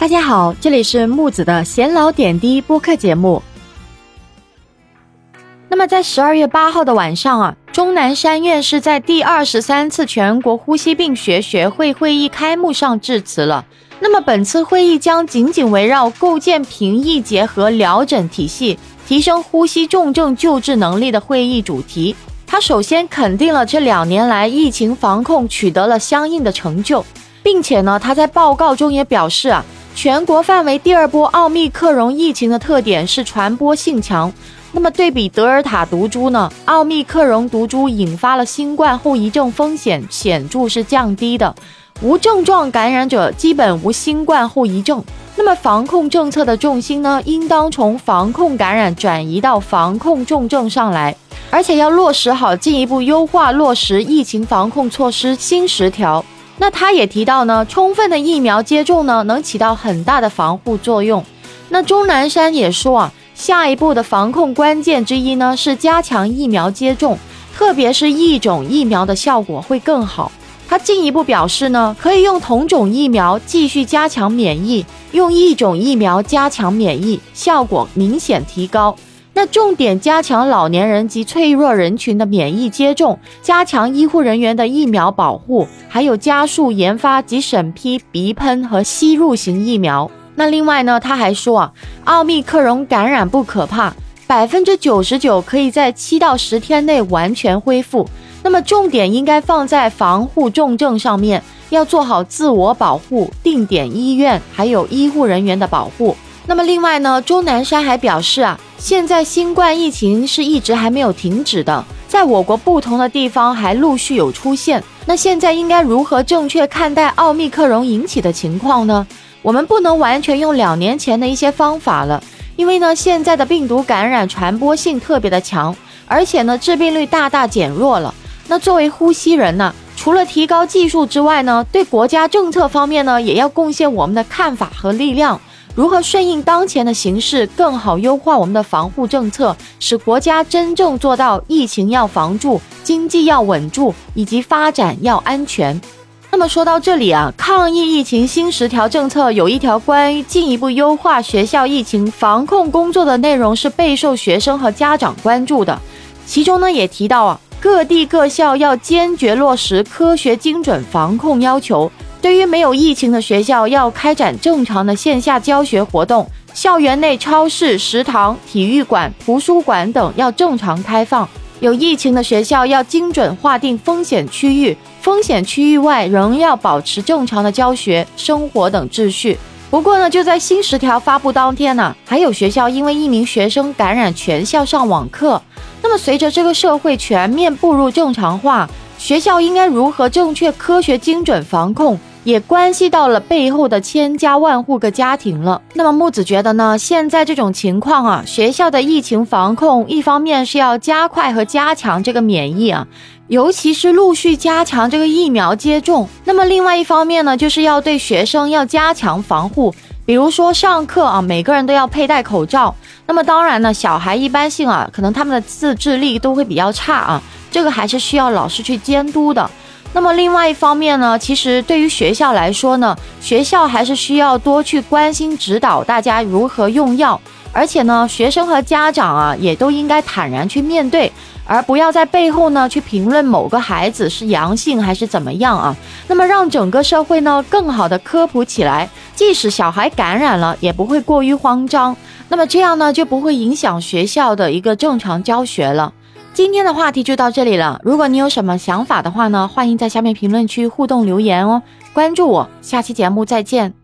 大家好，这里是木子的闲聊点滴播客节目。那么在十二月八号的晚上啊，钟南山院士在第二十三次全国呼吸病学学会会议开幕上致辞了。那么本次会议将紧紧围绕构建平抑结合疗诊体系、提升呼吸重症救治能力的会议主题。他首先肯定了这两年来疫情防控取得了相应的成就，并且呢，他在报告中也表示啊。全国范围第二波奥密克戎疫情的特点是传播性强，那么对比德尔塔毒株呢？奥密克戎毒株引发了新冠后遗症风险显著是降低的，无症状感染者基本无新冠后遗症。那么防控政策的重心呢，应当从防控感染转移到防控重症上来，而且要落实好进一步优化落实疫情防控措施新十条。那他也提到呢，充分的疫苗接种呢，能起到很大的防护作用。那钟南山也说啊，下一步的防控关键之一呢，是加强疫苗接种，特别是一种疫苗的效果会更好。他进一步表示呢，可以用同种疫苗继续加强免疫，用一种疫苗加强免疫，效果明显提高。那重点加强老年人及脆弱人群的免疫接种，加强医护人员的疫苗保护，还有加速研发及审批鼻喷和吸入型疫苗。那另外呢，他还说啊，奥密克戎感染不可怕，百分之九十九可以在七到十天内完全恢复。那么重点应该放在防护重症上面，要做好自我保护，定点医院还有医护人员的保护。那么另外呢，钟南山还表示啊，现在新冠疫情是一直还没有停止的，在我国不同的地方还陆续有出现。那现在应该如何正确看待奥密克戎引起的情况呢？我们不能完全用两年前的一些方法了，因为呢，现在的病毒感染传播性特别的强，而且呢，致病率大大减弱了。那作为呼吸人呢，除了提高技术之外呢，对国家政策方面呢，也要贡献我们的看法和力量。如何顺应当前的形势，更好优化我们的防护政策，使国家真正做到疫情要防住，经济要稳住，以及发展要安全？那么说到这里啊，抗疫疫情新十条政策有一条关于进一步优化学校疫情防控工作的内容是备受学生和家长关注的，其中呢也提到啊，各地各校要坚决落实科学精准防控要求。对于没有疫情的学校，要开展正常的线下教学活动；校园内超市、食堂、体育馆、图书馆等要正常开放。有疫情的学校要精准划定风险区域，风险区域外仍要保持正常的教学、生活等秩序。不过呢，就在新十条发布当天呢，还有学校因为一名学生感染，全校上网课。那么，随着这个社会全面步入正常化，学校应该如何正确、科学、精准防控？也关系到了背后的千家万户个家庭了。那么木子觉得呢？现在这种情况啊，学校的疫情防控，一方面是要加快和加强这个免疫啊，尤其是陆续加强这个疫苗接种。那么另外一方面呢，就是要对学生要加强防护，比如说上课啊，每个人都要佩戴口罩。那么当然呢，小孩一般性啊，可能他们的自制力都会比较差啊，这个还是需要老师去监督的。那么另外一方面呢，其实对于学校来说呢，学校还是需要多去关心指导大家如何用药，而且呢，学生和家长啊也都应该坦然去面对，而不要在背后呢去评论某个孩子是阳性还是怎么样啊。那么让整个社会呢更好的科普起来，即使小孩感染了，也不会过于慌张。那么这样呢就不会影响学校的一个正常教学了。今天的话题就到这里了。如果你有什么想法的话呢，欢迎在下面评论区互动留言哦。关注我，下期节目再见。